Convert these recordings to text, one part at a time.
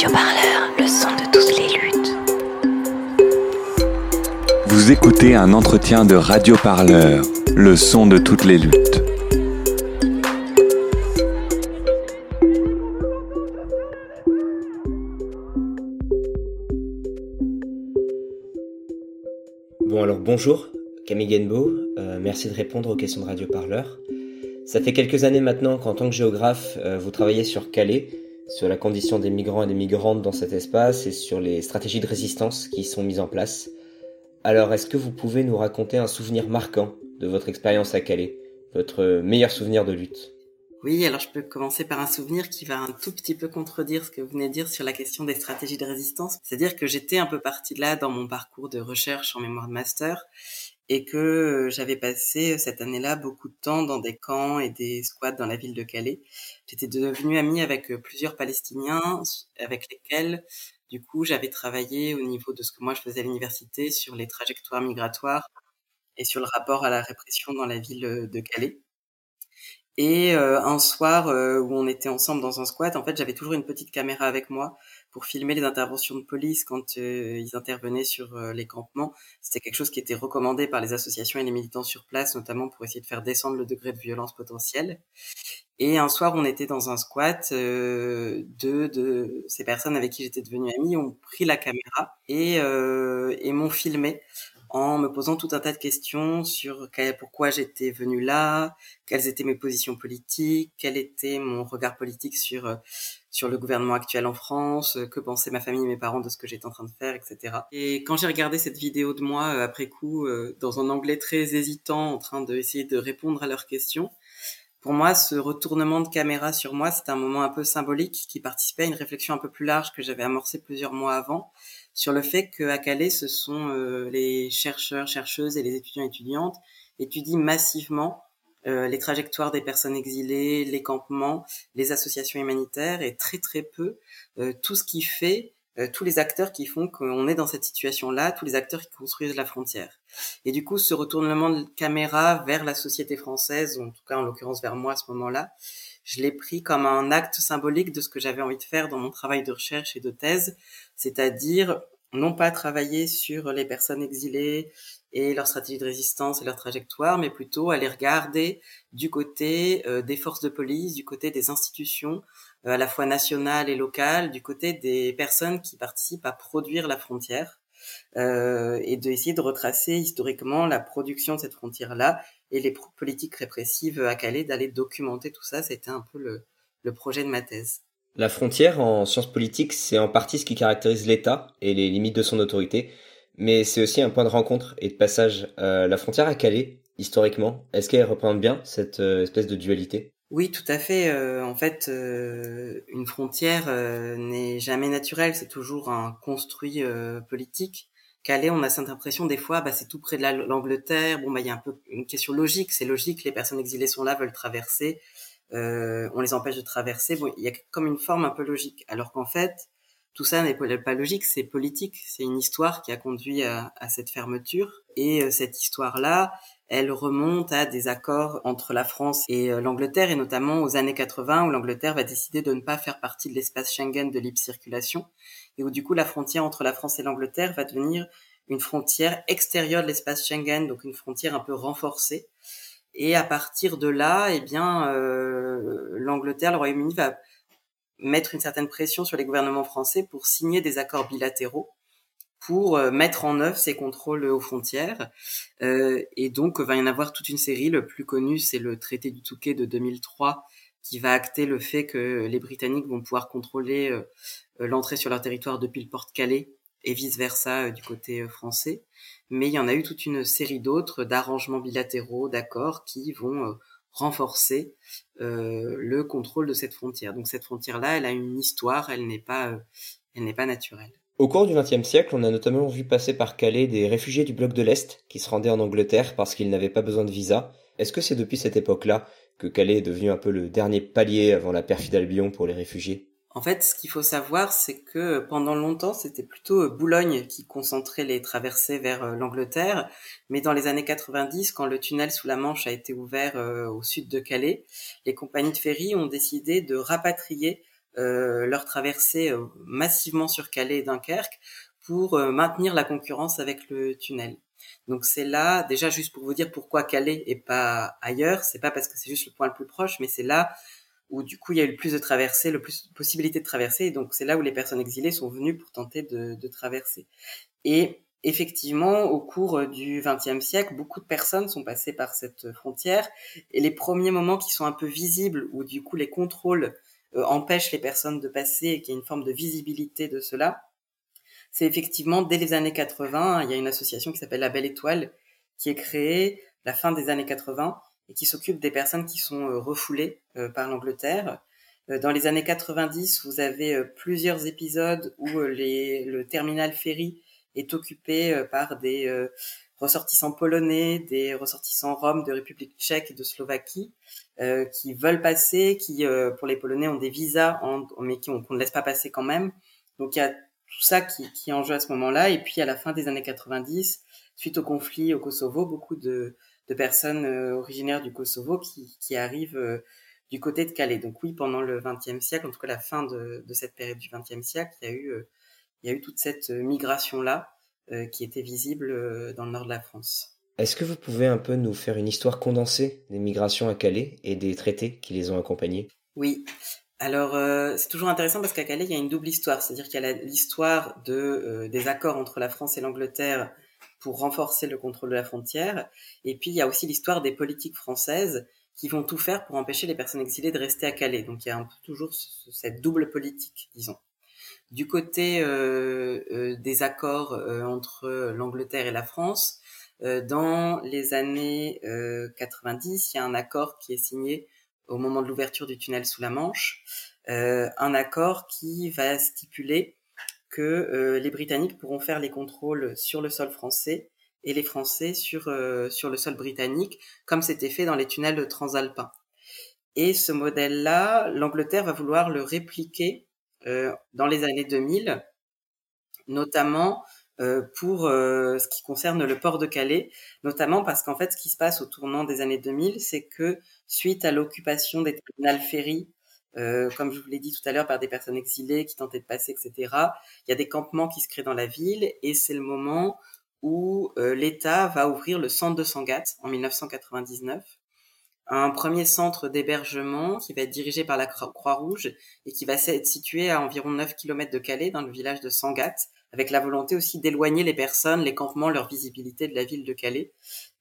Radio Parleur, le son de toutes les luttes. Vous écoutez un entretien de Radio Parleur, le son de toutes les luttes. Bon alors bonjour, Camille Genbo, euh, merci de répondre aux questions de Radio Parleur. Ça fait quelques années maintenant qu'en tant que géographe, euh, vous travaillez sur Calais, sur la condition des migrants et des migrantes dans cet espace et sur les stratégies de résistance qui sont mises en place. Alors est-ce que vous pouvez nous raconter un souvenir marquant de votre expérience à Calais, votre meilleur souvenir de lutte? Oui, alors je peux commencer par un souvenir qui va un tout petit peu contredire ce que vous venez de dire sur la question des stratégies de résistance. C'est-à-dire que j'étais un peu partie de là dans mon parcours de recherche en mémoire de master et que euh, j'avais passé cette année-là beaucoup de temps dans des camps et des squats dans la ville de Calais. J'étais devenue amie avec euh, plusieurs Palestiniens avec lesquels, du coup, j'avais travaillé au niveau de ce que moi je faisais à l'université sur les trajectoires migratoires et sur le rapport à la répression dans la ville de Calais. Et euh, un soir euh, où on était ensemble dans un squat, en fait, j'avais toujours une petite caméra avec moi pour filmer les interventions de police quand euh, ils intervenaient sur les campements. C'était quelque chose qui était recommandé par les associations et les militants sur place, notamment pour essayer de faire descendre le degré de violence potentielle. Et un soir, on était dans un squat. deux de ces personnes avec qui j'étais devenue amie ont pris la caméra et, et m'ont filmé en me posant tout un tas de questions sur pourquoi j'étais venu là, quelles étaient mes positions politiques, quel était mon regard politique sur euh, sur le gouvernement actuel en France, euh, que pensaient ma famille et mes parents de ce que j'étais en train de faire, etc. Et quand j'ai regardé cette vidéo de moi euh, après coup, dans un anglais très hésitant, en train d'essayer de répondre à leurs questions, pour moi, ce retournement de caméra sur moi, c'était un moment un peu symbolique qui participait à une réflexion un peu plus large que j'avais amorcée plusieurs mois avant sur le fait qu'à Calais, ce sont euh, les chercheurs, chercheuses et les étudiants étudiantes étudient massivement euh, les trajectoires des personnes exilées, les campements, les associations humanitaires et très très peu euh, tout ce qui fait tous les acteurs qui font qu'on est dans cette situation-là, tous les acteurs qui construisent la frontière. Et du coup, ce retournement de caméra vers la société française, en tout cas en l'occurrence vers moi à ce moment-là, je l'ai pris comme un acte symbolique de ce que j'avais envie de faire dans mon travail de recherche et de thèse, c'est-à-dire non pas travailler sur les personnes exilées et leur stratégie de résistance et leur trajectoire, mais plutôt aller regarder du côté euh, des forces de police, du côté des institutions, euh, à la fois nationales et locales, du côté des personnes qui participent à produire la frontière, euh, et d'essayer de retracer historiquement la production de cette frontière-là et les politiques répressives à Calais, d'aller documenter tout ça. C'était un peu le, le projet de ma thèse. La frontière en sciences politiques, c'est en partie ce qui caractérise l'État et les limites de son autorité, mais c'est aussi un point de rencontre et de passage. Euh, la frontière à Calais, historiquement, est-ce qu'elle représente bien cette euh, espèce de dualité? Oui, tout à fait. Euh, en fait, une frontière n'est jamais naturelle, c'est toujours un construit politique. Calais, on a cette impression des fois, bah, c'est tout près de l'Angleterre. Bon, bah, il y a un peu une question logique. C'est logique, les personnes exilées sont là, veulent traverser euh, on les empêche de traverser. Bon, il y a comme une forme un peu logique, alors qu'en fait, tout ça n'est pas logique, c'est politique. C'est une histoire qui a conduit à, cette fermeture. Et euh, cette histoire-là, elle remonte à des accords entre la France et euh, l'Angleterre, et notamment aux années 80, où l'Angleterre va décider de ne pas faire partie de l'espace Schengen de libre circulation, et où du coup la frontière entre la France et l'Angleterre va devenir une frontière extérieure de l'espace Schengen, donc une frontière un peu renforcée. Et à partir de là, eh bien, euh, l'Angleterre, le Royaume-Uni va mettre une certaine pression sur les gouvernements français pour signer des accords bilatéraux pour euh, mettre en œuvre ces contrôles aux frontières. Euh, et donc, va y en avoir toute une série. Le plus connu, c'est le traité du Touquet de 2003, qui va acter le fait que les Britanniques vont pouvoir contrôler euh, l'entrée sur leur territoire depuis le Port-Calais et vice-versa du côté français mais il y en a eu toute une série d'autres d'arrangements bilatéraux, d'accords qui vont renforcer le contrôle de cette frontière. Donc cette frontière-là, elle a une histoire, elle n'est pas, elle n'est pas naturelle. Au cours du XXe siècle, on a notamment vu passer par Calais des réfugiés du bloc de l'Est qui se rendaient en Angleterre parce qu'ils n'avaient pas besoin de visa. Est-ce que c'est depuis cette époque-là que Calais est devenu un peu le dernier palier avant la perfide Albion pour les réfugiés? En fait, ce qu'il faut savoir, c'est que pendant longtemps, c'était plutôt euh, Boulogne qui concentrait les traversées vers euh, l'Angleterre. Mais dans les années 90, quand le tunnel sous la Manche a été ouvert euh, au sud de Calais, les compagnies de ferry ont décidé de rapatrier leur traversée massivement sur Calais et Dunkerque pour maintenir la concurrence avec le tunnel. Donc c'est là, déjà juste pour vous dire pourquoi Calais et pas ailleurs, c'est pas parce que c'est juste le point le plus proche, mais c'est là où du coup il y a eu le plus de traversées, le plus de possibilités de traverser, et donc c'est là où les personnes exilées sont venues pour tenter de, de traverser. Et effectivement, au cours du XXe siècle, beaucoup de personnes sont passées par cette frontière, et les premiers moments qui sont un peu visibles, où du coup les contrôles euh, empêchent les personnes de passer, et qu'il y a une forme de visibilité de cela, c'est effectivement dès les années 80, il y a une association qui s'appelle La Belle Étoile, qui est créée la fin des années 80 et qui s'occupe des personnes qui sont euh, refoulées euh, par l'Angleterre. Dans les années 90, vous avez plusieurs épisodes où le terminal ferry est occupé par des ressortissants polonais, des ressortissants roms de République tchèque et de Slovaquie, qui veulent passer, qui pour les Polonais ont des visas, mais qu'on ne laisse pas passer quand même. Donc il y a tout ça qui, qui est en jeu à ce moment-là. Et puis à la fin des années 90, suite au conflit au Kosovo, beaucoup de, de personnes euh, originaires du Kosovo qui, qui arrivent euh, du côté de Calais. Donc oui, pendant le XXe siècle, en tout cas la fin de, de cette période du XXe siècle, il y a eu, euh, il y a eu toute cette migration-là qui était visible dans le nord de la France. Est-ce que vous pouvez un peu nous faire une histoire condensée des migrations à Calais et des traités qui les ont accompagnées Oui. Alors euh, c'est toujours intéressant parce qu'à Calais il y a une double histoire, c'est-à-dire qu'il y a l'histoire de euh, des accords entre la France et l'Angleterre pour renforcer le contrôle de la frontière, et puis il y a aussi l'histoire des politiques françaises qui vont tout faire pour empêcher les personnes exilées de rester à Calais. Donc il y a un peu toujours cette double politique, disons. Du côté euh, des accords entre l'Angleterre et la France, dans les années 90, il y a un accord qui est signé au moment de l'ouverture du tunnel sous la Manche, euh, un accord qui va stipuler que euh, les Britanniques pourront faire les contrôles sur le sol français et les Français sur, euh, sur le sol britannique, comme c'était fait dans les tunnels transalpins. Et ce modèle-là, l'Angleterre va vouloir le répliquer dans les années 2000, notamment euh, pour euh, ce qui concerne le port de Calais, notamment parce qu'en fait, ce qui se passe au tournant des années 2000, c'est que suite à l'occupation des terminales ferry, euh, comme je vous l'ai dit tout à l'heure, par des personnes exilées qui tentaient de passer, etc., il y a des campements qui se créent dans la ville et c'est le moment où l'État va ouvrir le centre de Sangatte en 1999 un premier centre d'hébergement qui va être dirigé par la Croix-Rouge et qui va être situé à environ 9 km de Calais, dans le village de Sangatte, avec la volonté aussi d'éloigner les personnes, les campements, leur visibilité de la ville de Calais,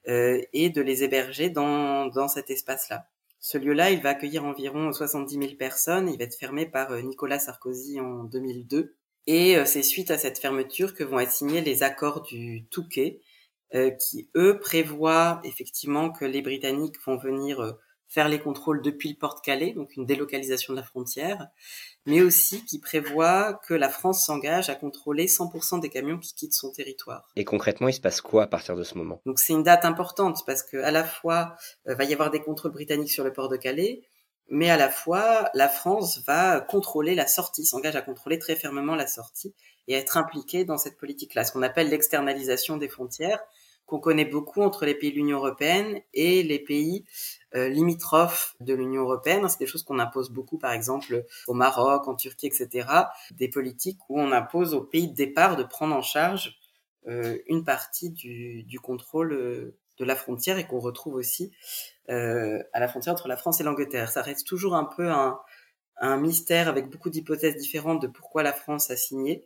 euh, et de les héberger dans, dans cet espace-là. Ce lieu-là, il va accueillir environ 70 000 personnes, il va être fermé par euh, Nicolas Sarkozy en 2002, et euh, c'est suite à cette fermeture que vont être signés les accords du Touquet, euh, qui eux prévoient effectivement que les Britanniques vont venir euh, faire les contrôles depuis le Port-Calais, donc une délocalisation de la frontière, mais aussi qui prévoit que la France s'engage à contrôler 100% des camions qui quittent son territoire. Et concrètement, il se passe quoi à partir de ce moment? Donc c'est une date importante parce que à la fois euh, va y avoir des contrôles britanniques sur le port de Calais, mais à la fois la France va contrôler la sortie, s'engage à contrôler très fermement la sortie et à être impliquée dans cette politique-là, ce qu'on appelle l'externalisation des frontières, qu'on connaît beaucoup entre les pays de l'Union européenne et les pays euh, limitrophes de l'Union européenne. C'est des choses qu'on impose beaucoup, par exemple, au Maroc, en Turquie, etc. Des politiques où on impose aux pays de départ de prendre en charge euh, une partie du, contrôle euh, de la frontière et qu'on retrouve aussi à la frontière entre la France et l'Angleterre. Ça reste toujours un peu un, mystère avec beaucoup d'hypothèses différentes de pourquoi la France a signé.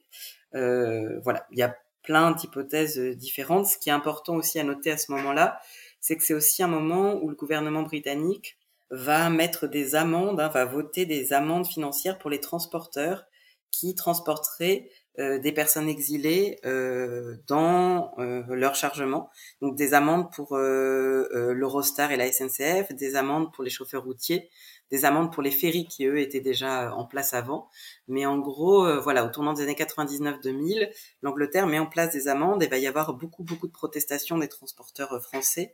Voilà, il y a plein d'hypothèses euh, différentes. Ce qui est important aussi à noter à ce moment-là, c'est que c'est aussi un moment où le gouvernement britannique va mettre des amendes, hein, va voter des amendes financières pour les transporteurs qui transporteraient euh, des personnes exilées euh, dans euh, leur chargement. Donc des amendes pour l'Eurostar et la SNCF, des amendes pour les chauffeurs routiers, des amendes pour les ferries qui eux étaient déjà en place avant. Mais en gros, euh, voilà, au tournant des années 99-2000, l'Angleterre met en place des amendes et va y avoir beaucoup beaucoup de protestations des transporteurs euh, français,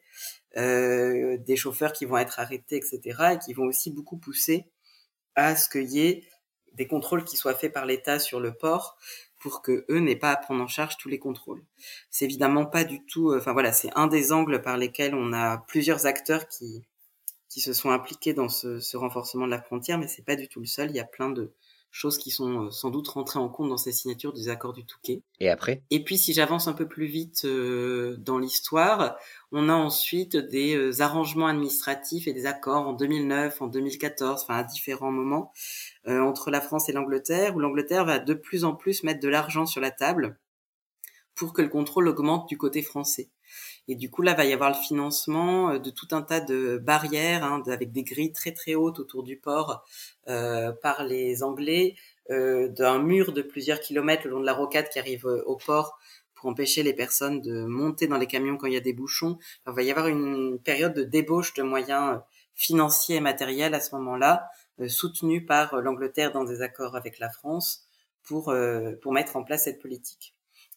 euh, des chauffeurs qui vont être arrêtés, etc. et qui vont aussi beaucoup pousser à ce qu'il y ait des contrôles qui soient faits par l'État sur le port pour que eux n'aient pas à prendre en charge tous les contrôles. C'est évidemment pas du tout, enfin voilà, c'est un des angles par lesquels on a plusieurs acteurs qui qui se sont impliqués dans ce, ce renforcement de la frontière, mais c'est pas du tout le seul. Il y a plein de, choses qui sont euh, sans doute rentrées en compte dans ces signatures des accords du Touquet. Et après? Et puis si j'avance un peu plus vite euh, dans l'histoire, on a ensuite des euh, arrangements administratifs et des accords en 2009, en 2014, enfin à différents moments, entre la France et l'Angleterre, où l'Angleterre va de plus en plus mettre de l'argent sur la table pour que le contrôle augmente du côté français. Et du coup, là, va y avoir le financement de tout un tas de barrières, hein, avec des grilles très très hautes autour du port euh, par les Anglais, euh, d'un mur de plusieurs kilomètres le long de la rocade qui arrive euh, au port pour empêcher les personnes de monter dans les camions quand il y a des bouchons. il va y avoir une période de débauche de moyens financiers et matériels à ce moment-là, soutenus par l'Angleterre dans des accords avec la France pour, pour mettre en place cette politique.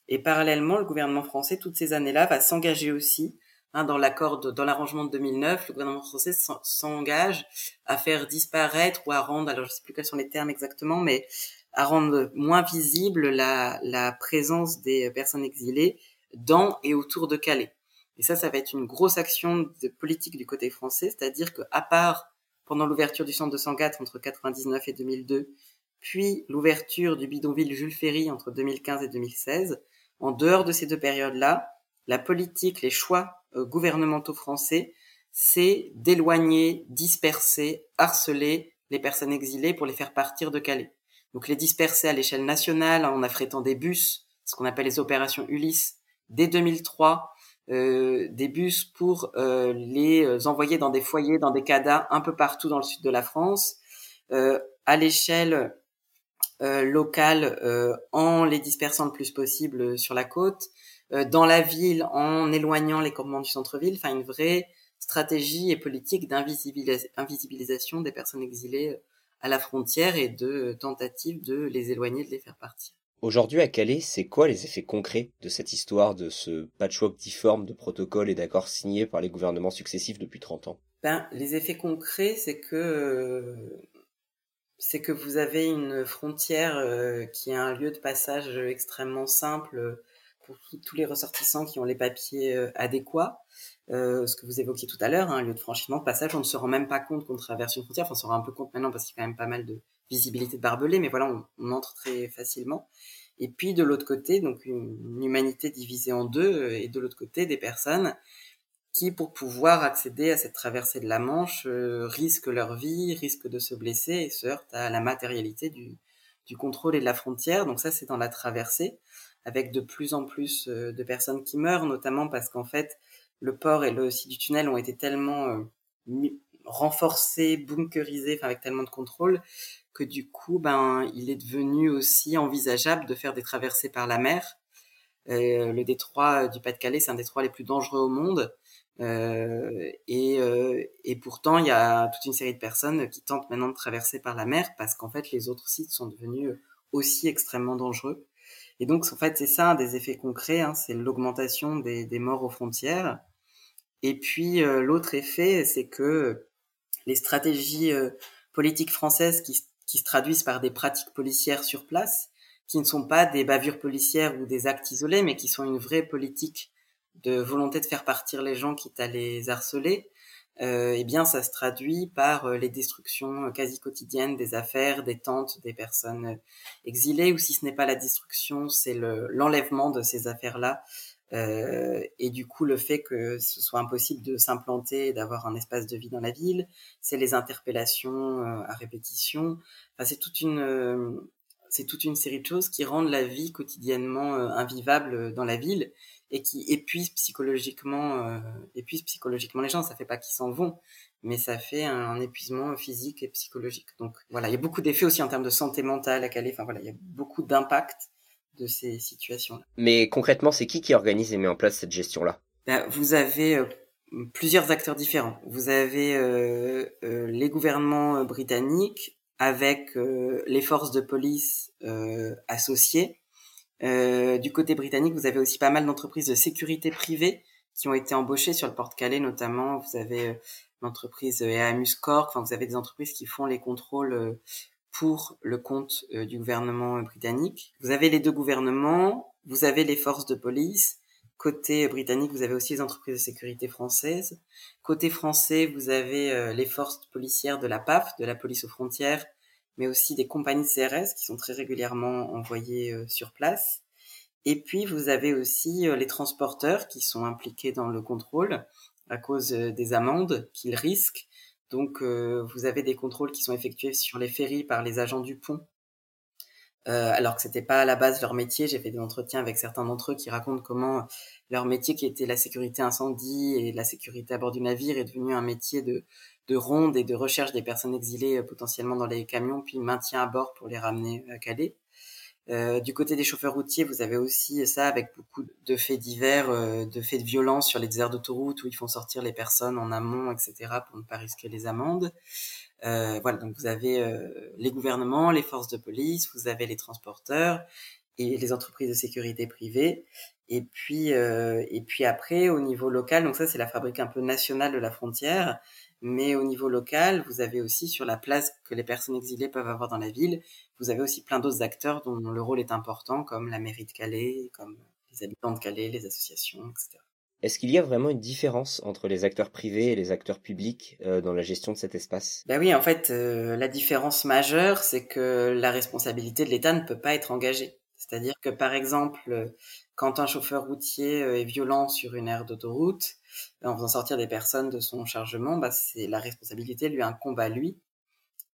Et parallèlement, le gouvernement français, toutes ces années-là, va s'engager aussi hein, dans l'accord, dans l'arrangement de 2009. Le gouvernement français s'engage à faire disparaître ou à rendre, alors je sais plus quels sont les termes exactement, mais à rendre moins visible la, la présence des personnes exilées dans et autour de Calais. Et ça, ça va être une grosse action de politique du côté français, c'est-à-dire que à part pendant l'ouverture du centre de Sangatte entre 99 et 2002, puis l'ouverture du bidonville Jules Ferry entre 2015 et 2016, en dehors de ces deux périodes-là, la politique, les choix euh, gouvernementaux français, c'est d'éloigner, disperser, harceler les personnes exilées pour les faire partir de Calais. Donc les disperser à l'échelle nationale en affrétant des bus, ce qu'on appelle les opérations Ulysse, dès 2003, euh, des bus pour euh, les envoyer dans des foyers, dans des CADA un peu partout dans le sud de la France, à l'échelle locales euh, en les dispersant le plus possible euh, sur la côte, dans la ville en éloignant les campements du centre-ville, enfin une vraie stratégie et politique d'invisibilisation des personnes exilées à la frontière et de tentative de les éloigner, de les faire partir. Aujourd'hui à Calais, c'est quoi les effets concrets de cette histoire, de ce patchwork difforme de protocoles et d'accords signés par les gouvernements successifs depuis 30 ans? Ben, Les effets concrets, c'est que c'est que vous avez une frontière euh, qui est un lieu de passage extrêmement simple euh, pour tous les ressortissants qui ont les papiers euh, adéquats. ce que vous évoquiez tout à l'heure, hein, un lieu de franchissement, de passage, on ne se rend même pas compte qu'on traverse une frontière. On se rend un peu compte maintenant parce qu'il y a quand même pas mal de visibilité de barbelés, mais voilà, on, on entre très facilement. Et puis de l'autre côté, donc une, humanité divisée en deux, et de l'autre côté des personnes qui, pour pouvoir accéder à cette traversée de la Manche, euh, risquent leur vie, risquent de se blesser et se heurtent à la matérialité du, du contrôle et de la frontière. Donc ça, c'est dans la traversée, avec de plus en plus euh, de personnes qui meurent, notamment parce qu'en fait, le port et le site du tunnel ont été tellement euh, renforcés, bunkerisés, avec tellement de contrôle, que du coup, ben, il est devenu aussi envisageable de faire des traversées par la mer. le détroit du Pas-de-Calais, c'est un des les plus dangereux au monde. Euh, et, euh, et, pourtant, il y a toute une série de personnes qui tentent maintenant de traverser par la mer parce qu'en fait, les autres sites sont devenus aussi extrêmement dangereux. Et donc, en fait, c'est ça un des effets concrets, hein, c'est l'augmentation des, des, morts aux frontières. Et puis, euh, l'autre effet, c'est que les stratégies politiques françaises qui, qui se traduisent par des pratiques policières sur place, qui ne sont pas des bavures policières ou des actes isolés, mais qui sont une vraie politique de volonté de faire partir les gens quitte à les harceler, euh, eh bien ça se traduit par euh, les destructions quasi quotidiennes des affaires, des tentes des personnes euh, exilées, ou si ce n'est pas la destruction, c'est l'enlèvement de ces affaires-là. Euh, et du coup, le fait que ce soit impossible de s'implanter et d'avoir un espace de vie dans la ville, c'est les interpellations à répétition. Enfin, c'est toute une c'est toute une série de choses qui rendent la vie quotidiennement invivable dans la ville et qui épuisent psychologiquement, euh, épuisent psychologiquement les gens. Ça fait pas qu'ils s'en vont, mais ça fait un, épuisement physique et psychologique. Donc voilà, il y a beaucoup d'effets aussi en termes de santé mentale à Calais. Enfin voilà, il y a beaucoup d'impact de ces situations-là. Mais concrètement, c'est qui qui organise et met en place cette gestion-là? Ben, Vous avez euh, plusieurs acteurs différents. Vous avez euh, euh les gouvernements euh, britanniques avec les forces de police associées euh, du côté britannique, vous avez aussi pas mal d'entreprises de sécurité privée qui ont été embauchées sur le Port-Calais, notamment. Vous avez euh, l'entreprise EAMUS Corp. Enfin, vous avez des entreprises qui font les contrôles euh, pour le compte du gouvernement britannique. Vous avez les deux gouvernements. Vous avez les forces de police. Côté britannique, vous avez aussi les entreprises de sécurité françaises. Côté français, vous avez les forces policières de la PAF, de la police aux frontières, mais aussi des compagnies CRS qui sont très régulièrement envoyées sur place. Et puis vous avez aussi les transporteurs qui sont impliqués dans le contrôle à cause des amendes qu'ils risquent. Donc vous avez des contrôles qui sont effectués sur les ferries par les agents du pont euh, alors que c'était pas à la base leur métier. J'ai fait des entretiens avec certains d'entre eux qui racontent comment leur métier, qui était la sécurité incendie et la sécurité à bord du navire, est devenu un métier de, de ronde et de recherche des personnes exilées euh, potentiellement dans les camions, puis maintien à bord pour les ramener à Calais. Euh, du côté des chauffeurs routiers, vous avez aussi ça avec beaucoup de faits divers, euh, de faits de violence sur les déserts d'autoroute où ils font sortir les personnes en amont, etc., pour ne pas risquer les amendes. Euh, voilà, donc vous avez euh, les gouvernements, les forces de police, vous avez les transporteurs et les entreprises de sécurité privée. Et puis, euh, et puis après, au niveau local, donc ça c'est la fabrique un peu nationale de la frontière, mais au niveau local, vous avez aussi sur la place que les personnes exilées peuvent avoir dans la ville, vous avez aussi plein d'autres acteurs dont le rôle est important, comme la mairie de Calais, comme les habitants de Calais, les associations, etc. Est-ce qu'il y a vraiment une différence entre les acteurs privés et les acteurs publics euh, dans la gestion de cet espace? Ben oui, en fait, euh, la différence majeure, c'est que la responsabilité de l'État ne peut pas être engagée. C'est-à-dire que, par exemple, quand un chauffeur routier euh, est violent sur une aire d'autoroute, en faisant sortir des personnes de son chargement, bah, c'est la responsabilité lui incombe à lui.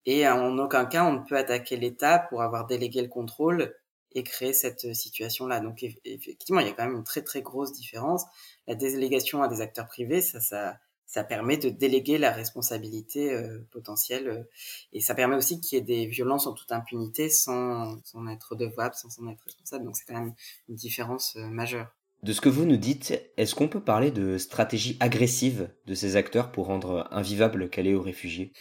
Et en aucun cas, on ne peut attaquer l'État pour avoir délégué le contrôle et créer cette situation-là. Donc effectivement, il y a quand même une très très grosse différence. La délégation à des acteurs privés, ça, ça, ça permet de déléguer la responsabilité euh, potentielle euh, et ça permet aussi qu'il y ait des violences en toute impunité sans, sans être redevable, sans en être responsable. Donc c'est quand même une différence euh, majeure. De ce que vous nous dites, est-ce qu'on peut parler de stratégie agressive de ces acteurs pour rendre invivable Calais aux réfugiés?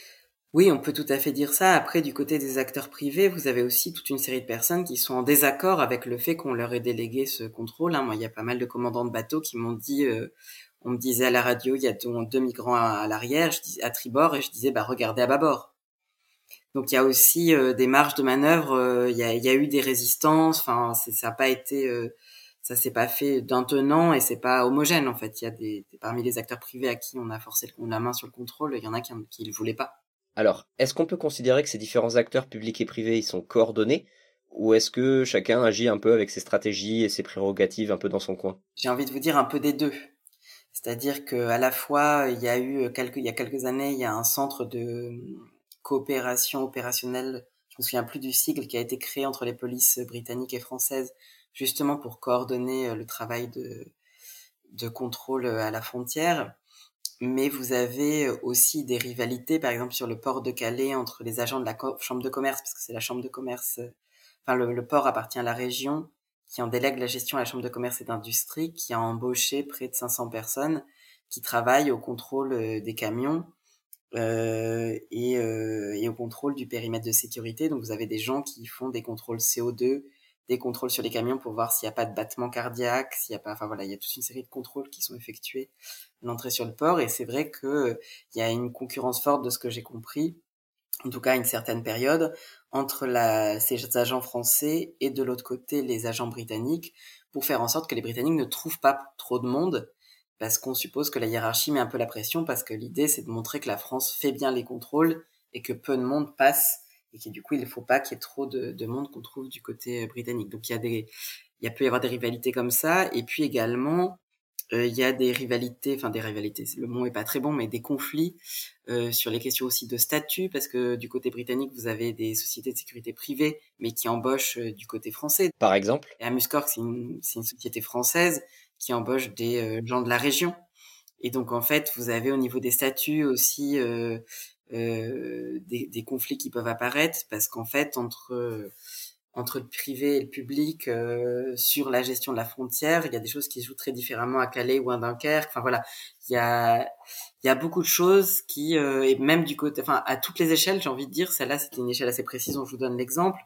Oui, on peut tout à fait dire ça. Après, du côté des acteurs privés, vous avez aussi toute une série de personnes qui sont en désaccord avec le fait qu'on leur ait délégué ce contrôle. Hein. Moi, il y a pas mal de commandants de bateaux qui m'ont dit, on me disait à la radio, il y a deux migrants à, l'arrière, à tribord, et je disais, bah regardez à bâbord. Donc il y a aussi euh, des marges de manœuvre. Euh, il, y a, eu des résistances. Enfin, ça n'a pas été, ça s'est pas fait d'un tenant et c'est pas homogène en fait. Il y a des, parmi les acteurs privés à qui on a forcé la main sur le contrôle, il y en a qui ne le voulaient pas. Alors, est-ce qu'on peut considérer que ces différents acteurs publics et privés ils sont coordonnés ou est-ce que chacun agit un peu avec ses stratégies et ses prérogatives un peu dans son coin? J'ai envie de vous dire un peu des deux. C'est-à-dire que à la fois il y a eu quelques il y a quelques années il y a un centre de coopération opérationnelle, je me souviens plus du sigle qui a été créé entre les polices britanniques et françaises justement pour coordonner le travail de de contrôle à la frontière. Mais vous avez aussi des rivalités, par exemple sur le port de Calais entre les agents de la chambre de commerce, parce que c'est la chambre de commerce, enfin le, port appartient à la région, qui en délègue la gestion à la chambre de commerce et d'industrie, qui a embauché près de 500 personnes qui travaillent au contrôle des camions euh, et, et au contrôle du périmètre de sécurité. Donc vous avez des gens qui font des contrôles CO2, des contrôles sur les camions pour voir s'il n'y a pas de battement cardiaque, s'il y a pas, enfin voilà, il y a toute une série de contrôles qui sont effectués à l'entrée sur le port et c'est vrai que il y a une concurrence forte de ce que j'ai compris, en tout cas une certaine période, entre la, ces agents français et de l'autre côté les agents britanniques pour faire en sorte que les Britanniques ne trouvent pas trop de monde parce qu'on suppose que la hiérarchie met un peu la pression parce que l'idée c'est de montrer que la France fait bien les contrôles et que peu de monde passe et qui du coup il ne faut pas qu'il y ait trop de, de monde qu'on trouve du côté euh, britannique. Donc il y a des, il peut y avoir des rivalités comme ça et puis également euh, il y a des rivalités, enfin des rivalités, le mot est pas très bon, mais des conflits euh, sur les questions aussi de statut, parce que du côté britannique, vous avez des sociétés de sécurité privées, mais qui embauchent euh, du côté français. Par exemple? Et Amuscorp, c'est une, une, société française qui embauche des euh, gens de la région. Et donc en fait, vous avez au niveau des statuts aussi euh, euh, des, des, conflits qui peuvent apparaître parce qu'en fait entre entre le privé et le public euh, sur la gestion de la frontière, il y a des choses qui se jouent très différemment à Calais ou à Dunkerque. Enfin voilà, il y a il y a beaucoup de choses qui euh, et même du côté, enfin à toutes les échelles, j'ai envie de dire, celle-là c'était une échelle assez précise je vous donne l'exemple,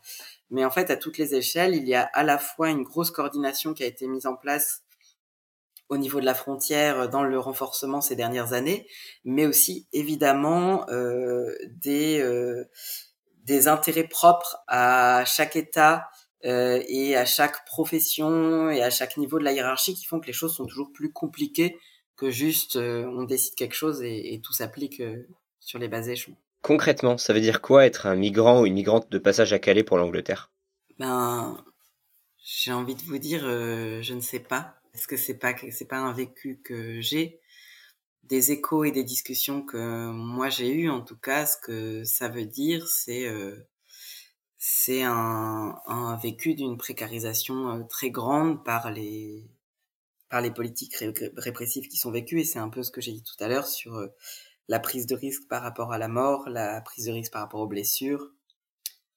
mais en fait à toutes les échelles, il y a à la fois une grosse coordination qui a été mise en place au niveau de la frontière dans le renforcement ces dernières années, mais aussi évidemment euh, des euh, des intérêts propres à chaque État euh, et à chaque profession et à chaque niveau de la hiérarchie qui font que les choses sont toujours plus compliquées que juste euh, on décide quelque chose et, et tout s'applique euh, sur les bas échelons. Concrètement, ça veut dire quoi être un migrant ou une migrante de passage à Calais pour l'Angleterre? Ben, j'ai envie de vous dire, je ne sais pas, parce que c'est pas c'est pas un vécu que j'ai. Des échos et des discussions que moi j'ai eues, en tout cas, ce que ça veut dire, c'est euh, c'est un, un vécu d'une précarisation euh, très grande par les par les politiques répressives qui sont vécues, et c'est un peu ce que j'ai dit tout à l'heure sur euh, la prise de risque par rapport à la mort, la prise de risque par rapport aux blessures,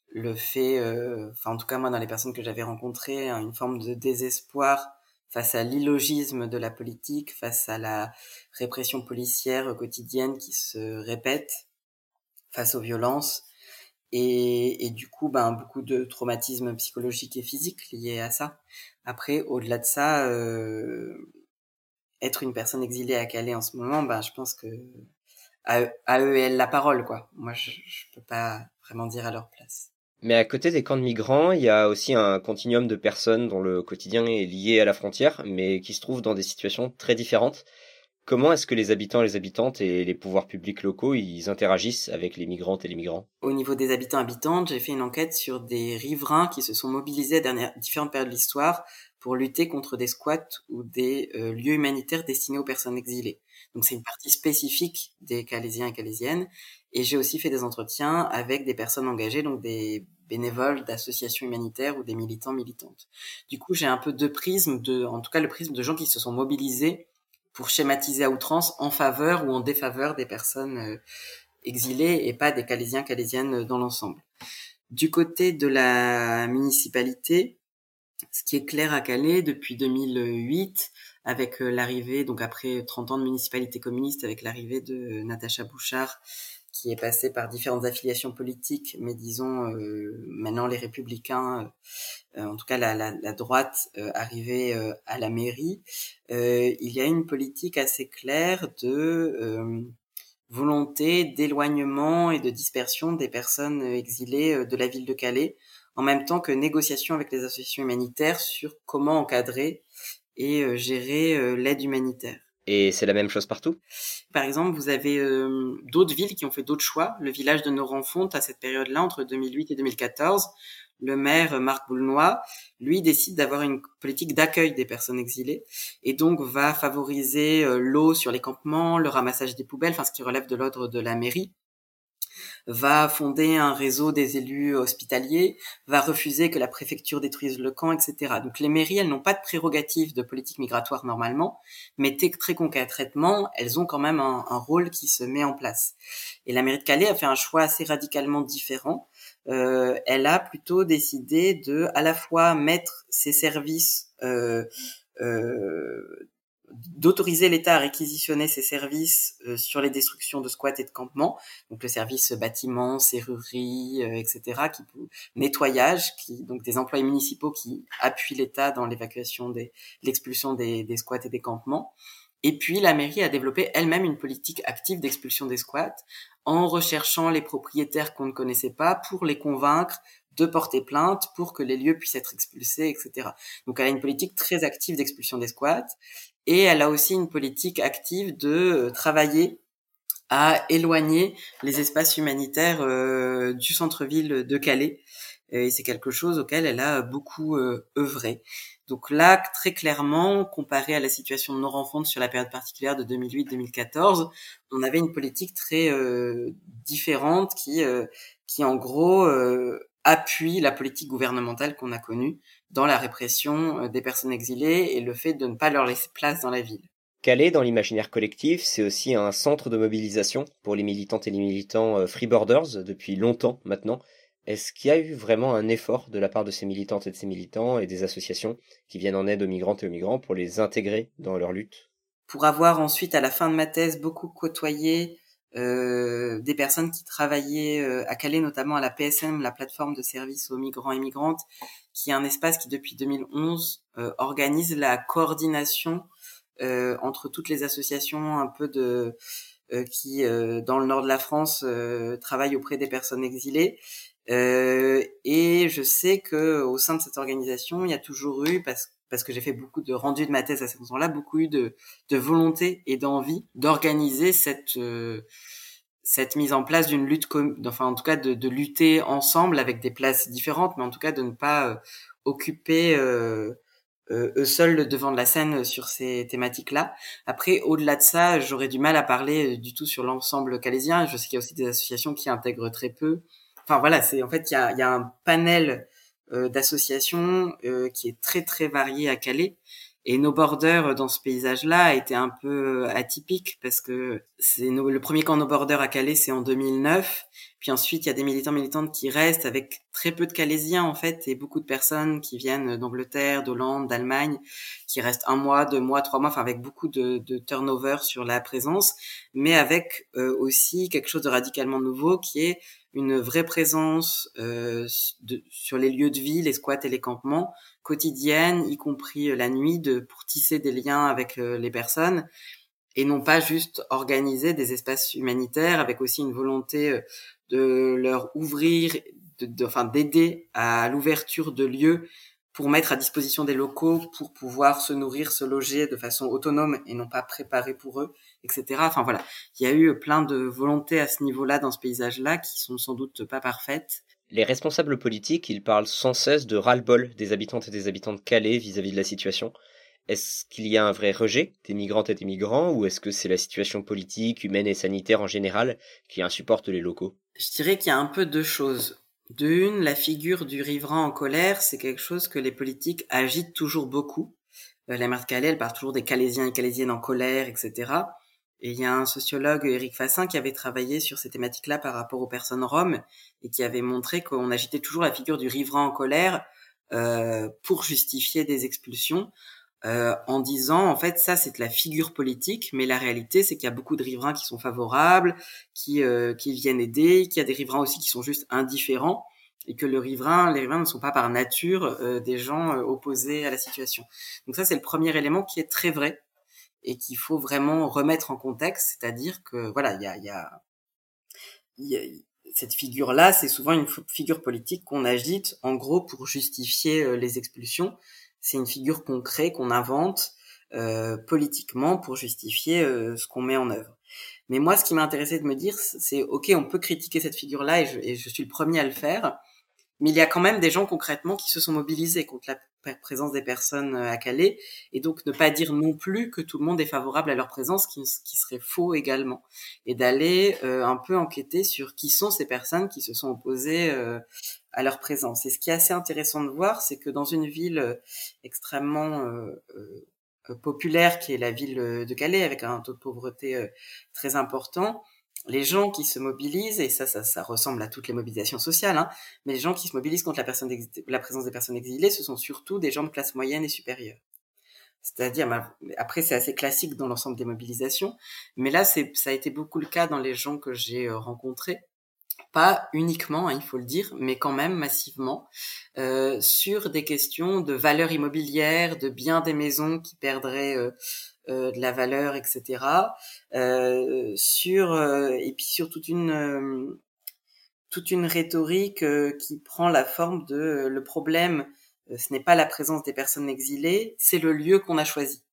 le fait, euh, enfin en tout cas moi dans les personnes que j'avais rencontrées, hein, une forme de désespoir face à l'illogisme de la politique, face à la répression policière quotidienne qui se répète, face aux violences, et, du coup ben beaucoup de traumatismes psychologiques et physiques liés à ça. Après, au-delà de ça, euh, être une personne exilée à Calais en ce moment, ben je pense que à, eux et elles la parole, quoi. Moi, je, je peux pas vraiment dire à leur place. Mais à côté des camps de migrants, il y a aussi un continuum de personnes dont le quotidien est lié à la frontière, mais qui se trouvent dans des situations très différentes. Comment est-ce que les habitants, les habitantes et les pouvoirs publics locaux, ils interagissent avec les migrantes et les migrants? Au niveau des habitants habitantes, j'ai fait une enquête sur des riverains qui se sont mobilisés à différentes périodes de l'histoire pour lutter contre des squats ou des euh, lieux humanitaires destinés aux personnes exilées. Donc c'est une partie spécifique des Calaisiens et Calaisiennes. Et j'ai aussi fait des entretiens avec des personnes engagées, donc des bénévoles d'associations humanitaires ou des militants militantes. Du coup, j'ai un peu deux prismes, de, en tout cas le prisme de gens qui se sont mobilisés pour schématiser à outrance en faveur ou en défaveur des personnes euh, exilées et pas des Calaisiens, Calaisiennes dans l'ensemble. Du côté de la municipalité, ce qui est clair à Calais depuis 2008, avec euh, l'arrivée, donc après 30 ans de municipalité communiste, avec l'arrivée de Natacha Bouchard, qui est passée par différentes affiliations politiques, mais disons euh, maintenant les républicains, euh, en tout cas la, la, la droite arrivée à la mairie, il y a une politique assez claire de volonté d'éloignement et de dispersion des personnes exilées de la ville de Calais, en même temps que négociation avec les associations humanitaires sur comment encadrer et euh, gérer euh, l'aide humanitaire. Et c'est la même chose partout? Par exemple, vous avez euh, d'autres villes qui ont fait d'autres choix. Le village de Norenfonte, à cette période-là, entre 2008 et 2014, le maire Marc Boulnois, lui, décide d'avoir une politique d'accueil des personnes exilées et donc va favoriser l'eau sur les campements, le ramassage des poubelles, enfin ce qui relève de l'ordre de la mairie, va fonder un réseau des élus hospitaliers, va refuser que la préfecture détruise le camp, etc. Donc les mairies, elles n'ont pas de prérogatives de politique migratoire normalement, mais très concrètement, elles ont quand même un, rôle qui se met en place. Et la mairie de Calais a fait un choix assez radicalement différent. Euh, elle a plutôt décidé de à la fois mettre ses services euh, euh, d'autoriser l'État à réquisitionner ses services euh, sur les destructions de squats et de campements, donc le service bâtiment, serrurerie, euh, etc., qui nettoyage, qui donc des employés municipaux qui appuient l'État dans l'évacuation des l'expulsion des, des squats et des campements. Et puis la mairie a développé elle-même une politique active d'expulsion des squats en recherchant les propriétaires qu'on ne connaissait pas pour les convaincre de porter plainte pour que les lieux puissent être expulsés, etc. Donc elle a une politique très active d'expulsion des squats et elle a aussi une politique active de euh, travailler à éloigner les espaces humanitaires euh, du centre-ville de Calais. Et c'est quelque chose auquel elle a beaucoup euh, œuvré. Donc là, très clairement, comparé à la situation de nos enfants sur la période particulière de 2008-2014, on avait une politique très différente qui, qui en gros appuie la politique gouvernementale qu'on a connue dans la répression euh, des personnes exilées et le fait de ne pas leur laisser place dans la ville. Calais, dans l'imaginaire collectif, c'est aussi un centre de mobilisation pour les militantes et les militants euh, Free Borders depuis longtemps maintenant. Est-ce qu'il y a eu vraiment un effort de la part de ces militantes et de ces militants et des associations qui viennent en aide aux migrantes et aux migrants pour les intégrer dans leur lutte? Pour avoir ensuite, à la fin de ma thèse, beaucoup côtoyé euh, des personnes qui travaillaient euh, à Calais, notamment à la PSM, la plateforme de services aux migrants et migrantes, qui est un espace qui depuis 2011 euh, organise la coordination entre toutes les associations un peu de qui dans le nord de la France travaillent auprès des personnes exilées. et je sais que au sein de cette organisation, il y a toujours eu parce parce que j'ai fait beaucoup de rendus de ma thèse à ce moment-là, beaucoup eu de, de volonté et d'envie d'organiser cette euh, cette mise en place d'une lutte, enfin en tout cas de, de, lutter ensemble avec des places différentes, mais en tout cas de ne pas euh, occuper euh, euh, eux seuls devant de la scène sur ces thématiques-là. Après, au-delà de ça, j'aurais du mal à parler du tout sur l'ensemble calésien. Je sais qu'il y a aussi des associations qui intègrent très peu. Enfin voilà, c'est en fait il y a, y a, un panel d'associations qui est très très varié à Calais et nos borders dans ce paysage-là étaient un peu atypiques parce que c'est le premier camp no border à Calais, c'est en 2009. Puis ensuite, il y a des militants militantes qui restent avec très peu de Calaisiens en fait et beaucoup de personnes qui viennent d'Angleterre, d'Hollande, d'Allemagne, qui restent un mois, deux mois, trois mois, enfin avec beaucoup de, de turnover sur la présence, mais avec euh, aussi quelque chose de radicalement nouveau qui est une vraie présence euh, de, sur les lieux de vie, les squats et les campements quotidienne, y compris euh, la nuit, de, pour tisser des liens avec euh, les personnes et non pas juste organiser des espaces humanitaires avec aussi une volonté euh, de leur ouvrir, de, enfin d'aider à l'ouverture de lieux pour mettre à disposition des locaux pour pouvoir se nourrir, se loger de façon autonome et non pas préparée pour eux, etc. Enfin voilà, il y a eu plein de volontés à ce niveau-là dans ce paysage-là qui sont sans doute pas parfaites les responsables politiques, ils parlent sans cesse de ras-le-bol des habitantes et des habitants de Calais vis-à-vis de la situation. Est-ce qu'il y a un vrai rejet des migrantes et des migrants ou est-ce que c'est la situation politique, humaine et sanitaire en général qui insupporte les locaux? Je dirais qu'il y a un peu deux choses. D'une, la figure du riverain en colère, c'est quelque chose que les politiques agitent toujours beaucoup. Euh, la mère de Calais, elle parle toujours des Calaisiens et Calaisiennes en colère, etc. Et il y a un sociologue, Éric Fassin, qui avait travaillé sur ces thématiques-là par rapport aux personnes roms et qui avait montré qu'on agitait toujours la figure du riverain en colère euh, pour justifier des expulsions, euh, en disant en fait ça c'est de la figure politique, mais la réalité c'est qu'il y a beaucoup de riverains qui sont favorables, qui euh, qui viennent aider, qu'il y a des riverains aussi qui sont juste indifférents et que le riverain, les riverains ne sont pas par nature euh, des gens euh, opposés à la situation. Donc ça c'est le premier élément qui est très vrai et qu'il faut vraiment remettre en contexte, c'est-à-dire que voilà, il y a, y, a, y a, cette figure-là, c'est souvent une figure politique qu'on agite en gros pour justifier euh, les expulsions. C'est une figure qu'on crée, qu'on invente euh, politiquement pour justifier euh, ce qu'on met en œuvre. Mais moi, ce qui m'a intéressé de me dire, c'est ok, on peut critiquer cette figure-là et et je suis le premier à le faire, mais il y a quand même des gens concrètement qui se sont mobilisés contre la présence des personnes euh, à Calais, et donc ne pas dire non plus que tout le monde est favorable à leur présence, qui, qui serait faux également, et d'aller euh, un peu enquêter sur qui sont ces personnes qui se sont opposées euh, à leur présence. Et ce qui est assez intéressant de voir, c'est que dans une ville extrêmement populaire, qui est la ville de Calais, avec un taux de pauvreté très important, les gens qui se mobilisent, et ça, ça, ça ressemble à toutes les mobilisations sociales, hein, mais les gens qui se mobilisent contre la, personne la présence des personnes exilées, ce sont surtout des gens de classe moyenne et supérieure. C'est-à-dire, bah, après, c'est assez classique dans l'ensemble des mobilisations, mais là, ça a été beaucoup le cas dans les gens que j'ai euh, rencontrés, pas uniquement, hein, il faut le dire, mais quand même massivement, euh, sur des questions de valeur immobilière, de biens des maisons qui perdraient euh, de la valeur, etc. Euh, sur euh, et puis sur toute une toute une rhétorique qui prend la forme de le problème, ce n'est pas la présence des personnes exilées, c'est le lieu qu'on a choisi.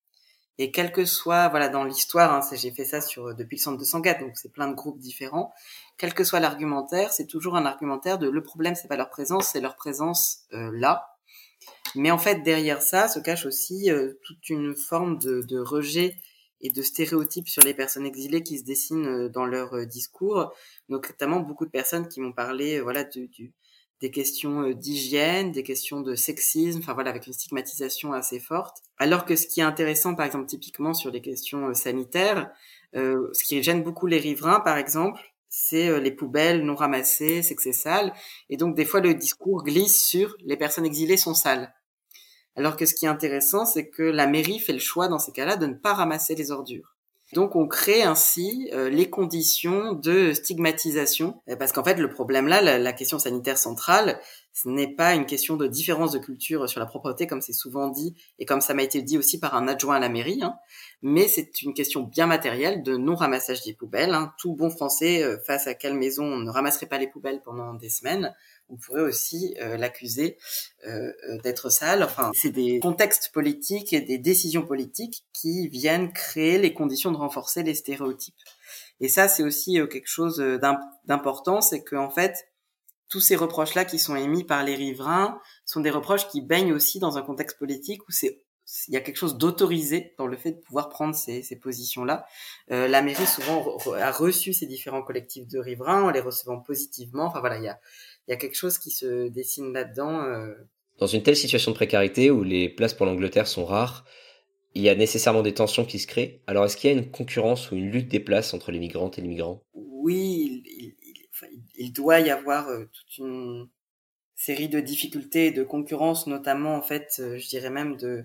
Et quel que soit, voilà, dans l'histoire, hein, j'ai fait ça sur depuis le centre de Sangatte, donc c'est plein de groupes différents. Quel que soit l'argumentaire, c'est toujours un argumentaire de le problème, c'est pas leur présence, c'est leur présence là. Mais en fait, derrière ça se cache aussi euh, toute une forme de, rejet et de stéréotypes sur les personnes exilées qui se dessinent euh, dans leur euh, discours, notamment beaucoup de personnes qui m'ont parlé, voilà, du, des questions d'hygiène, des questions de sexisme, enfin voilà, avec une stigmatisation assez forte. Alors que ce qui est intéressant, par exemple, typiquement sur les questions sanitaires, ce qui gêne beaucoup les riverains, par exemple, c'est les poubelles non ramassées, c'est que c'est sale. Et donc, des fois, le discours glisse sur les personnes exilées sont sales. Alors que ce qui est intéressant, c'est que la mairie fait le choix dans ces cas-là de ne pas ramasser les ordures. Donc on crée ainsi euh, les conditions de stigmatisation, euh, parce qu'en fait le problème là, la, question sanitaire centrale, ce n'est pas une question de différence de culture sur la propreté comme c'est souvent dit et comme ça m'a été dit aussi par un adjoint à la mairie, hein, mais c'est une question bien matérielle de non ramassage des poubelles. Hein. Tout bon français euh, face à quelle maison on ne ramasserait pas les poubelles pendant des semaines, on pourrait aussi euh, l'accuser euh, euh, d'être sale. Enfin, c'est des contextes politiques et des décisions politiques qui viennent créer les conditions de renforcer les stéréotypes. Et ça, c'est aussi quelque chose d'important, c'est qu'en fait, tous ces reproches-là qui sont émis par les riverains sont des reproches qui baignent aussi dans un contexte politique où c'est il y a quelque chose d'autorisé dans le fait de pouvoir prendre ces, ces positions-là. Euh, la mairie souvent a reçu ces différents collectifs de riverains en les recevant positivement. Enfin voilà, il y a, il y a quelque chose qui se dessine là-dedans. Euh. Dans une telle situation de précarité où les places pour l'Angleterre sont rares, il y a nécessairement des tensions qui se créent. Alors est-ce qu'il y a une concurrence ou une lutte des places entre les migrantes et les migrants? Oui, il, il, il, doit y avoir euh, toute une série de difficultés et de concurrence, notamment en fait, euh, je dirais même de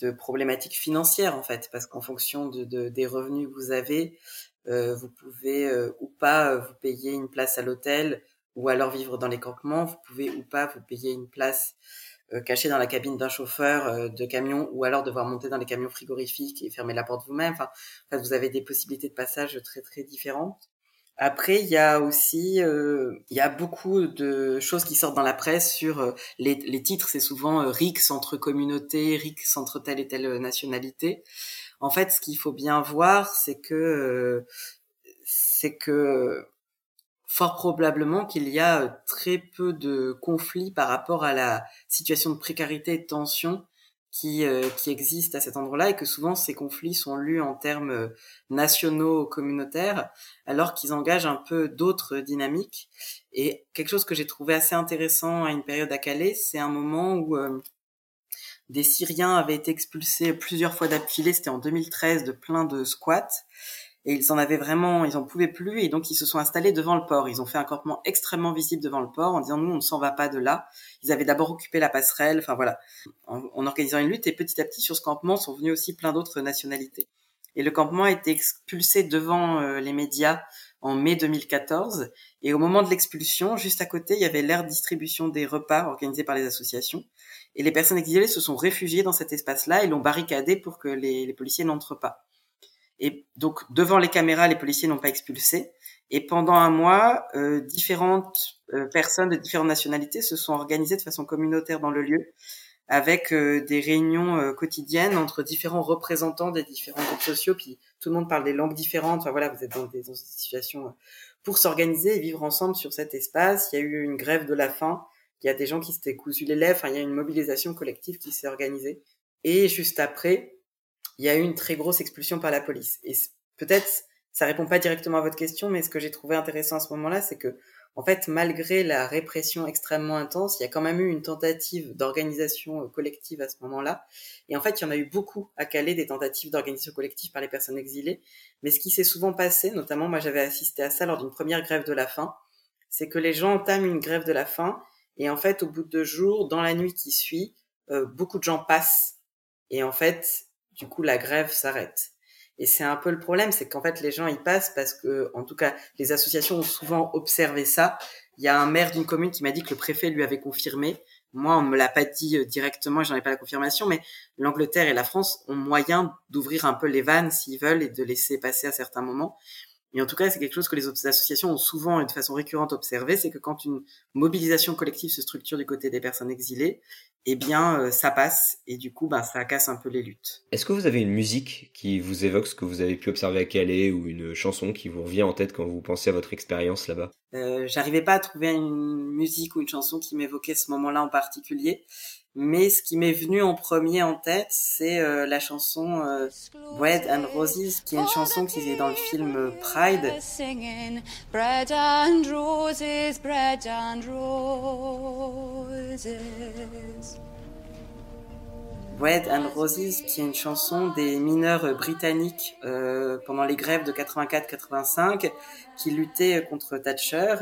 de problématiques financières en fait, parce qu'en fonction de, des revenus que vous avez, euh, vous pouvez euh, ou pas vous payer une place à l'hôtel, ou alors vivre dans les campements, vous pouvez ou pas vous payer une place cachée dans la cabine d'un chauffeur de camion, ou alors devoir monter dans les camions frigorifiques et fermer la porte vous-même. Enfin, en fait, vous avez des possibilités de passage très très différentes. Après, il y a aussi, euh, il y a beaucoup de choses qui sortent dans la presse sur euh, les, les, titres. C'est souvent euh, entre communautés, RICS entre telle et telle nationalité. En fait, ce qu'il faut bien voir, c'est que euh, c'est que fort probablement qu'il y a très peu de conflits par rapport à la situation de précarité et de tension qui, euh, qui existent à cet endroit-là et que souvent ces conflits sont lus en termes euh, nationaux communautaires alors qu'ils engagent un peu d'autres dynamiques. Et quelque chose que j'ai trouvé assez intéressant à une période à Calais, c'est un moment où euh, des Syriens avaient été expulsés plusieurs fois d'affilée, c'était en 2013, de plein de squats et ils en avaient vraiment, ils en pouvaient plus et donc ils se sont installés devant le port. Ils ont fait un campement extrêmement visible devant le port en disant nous on ne s'en va pas de là. Ils avaient d'abord occupé la passerelle, enfin voilà, en, organisant une lutte et petit à petit sur ce campement sont venus aussi plein d'autres nationalités. Et le campement a été expulsé devant euh, les médias en mai 2014 et au moment de l'expulsion, juste à côté, il y avait l'aire de distribution des repas organisés par les associations et les personnes exilées se sont réfugiées dans cet espace-là et l'ont barricadé pour que les policiers n'entrent pas. Et donc devant les caméras, les policiers n'ont pas expulsé. Et pendant un mois, euh, différentes euh, personnes de différentes nationalités se sont organisées de façon communautaire dans le lieu, avec euh, des réunions quotidiennes entre différents représentants des différents groupes sociaux. Puis tout le monde parle des langues différentes. Enfin voilà, vous êtes dans des, dans des situations pour s'organiser et vivre ensemble sur cet espace. Il y a eu une grève de la faim. Il y a des gens qui s'étaient cousus les lèvres. Enfin, il y a une mobilisation collective qui s'est organisée. Et juste après, il y a eu une très grosse expulsion par la police. Et peut-être, ça répond pas directement à votre question, mais ce que j'ai trouvé intéressant à ce moment-là, c'est que, en fait, malgré la répression extrêmement intense, il y a quand même eu une tentative d'organisation euh, collective à ce moment-là. Et en fait, il y en a eu beaucoup à Calais, des tentatives d'organisation collective par les personnes exilées. Mais ce qui s'est souvent passé, notamment moi j'avais assisté à ça lors d'une première grève de la faim, c'est que les gens entament une grève de la faim, et en fait, au bout de deux jours, dans la nuit qui suit, euh, beaucoup de gens passent. Et en fait, du coup la grève s'arrête. Et c'est un peu le problème, c'est qu'en fait les gens y passent parce que, en tout cas, les associations ont souvent observé ça. Il y a un maire d'une commune qui m'a dit que le préfet lui avait confirmé. Moi, on me l'a pas dit euh, directement, j'en ai pas la confirmation, mais l'Angleterre et la France ont moyen d'ouvrir un peu les vannes s'ils veulent et de laisser passer à certains moments. Et en tout cas, c'est quelque chose que les associations ont souvent et de façon récurrente observé, c'est que quand une mobilisation collective se structure du côté des personnes exilées, eh bien, euh, ça passe et du coup, ben, ça casse un peu les luttes. Est-ce que vous avez une musique qui vous évoque ce que vous avez pu observer à Calais ou une chanson qui vous revient en tête quand vous pensez à votre expérience là-bas? Euh, J'arrivais pas à trouver une musique ou une chanson qui m'évoquait ce moment-là en particulier. Mais ce qui m'est venu en premier en tête, c'est euh, la chanson euh, Bread and Roses, qui est une chanson qui est dans le film euh, Pride. Bread and roses, bread and roses. Bread and Roses, qui est une chanson des mineurs britanniques euh, pendant les grèves de 84-85, qui luttaient contre Thatcher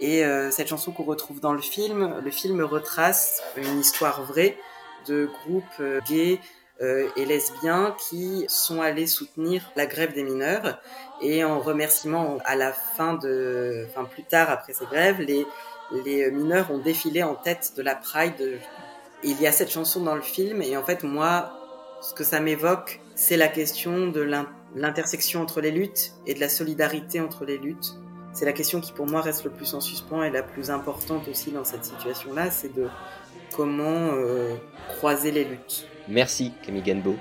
et euh, cette chanson qu'on retrouve dans le film, le film retrace une histoire vraie de groupes euh, gays euh, et lesbiens qui sont allés soutenir la grève des mineurs. Et en remerciement, à la fin de, enfin plus tard après ces grèves, les les mineurs ont défilé en tête de la Pride. il y a cette chanson dans le film et en fait moi, ce que ça m'évoque, c'est la question de l'intersection entre les luttes et de la solidarité entre les luttes c'est la question qui pour moi reste le plus en suspens et la plus importante aussi dans cette situation-là, c'est de comment euh, croiser les luttes. Merci Camille Genbo.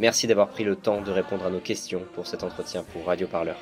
Merci d'avoir pris le temps de répondre à nos questions pour cet entretien pour Radio Parleur.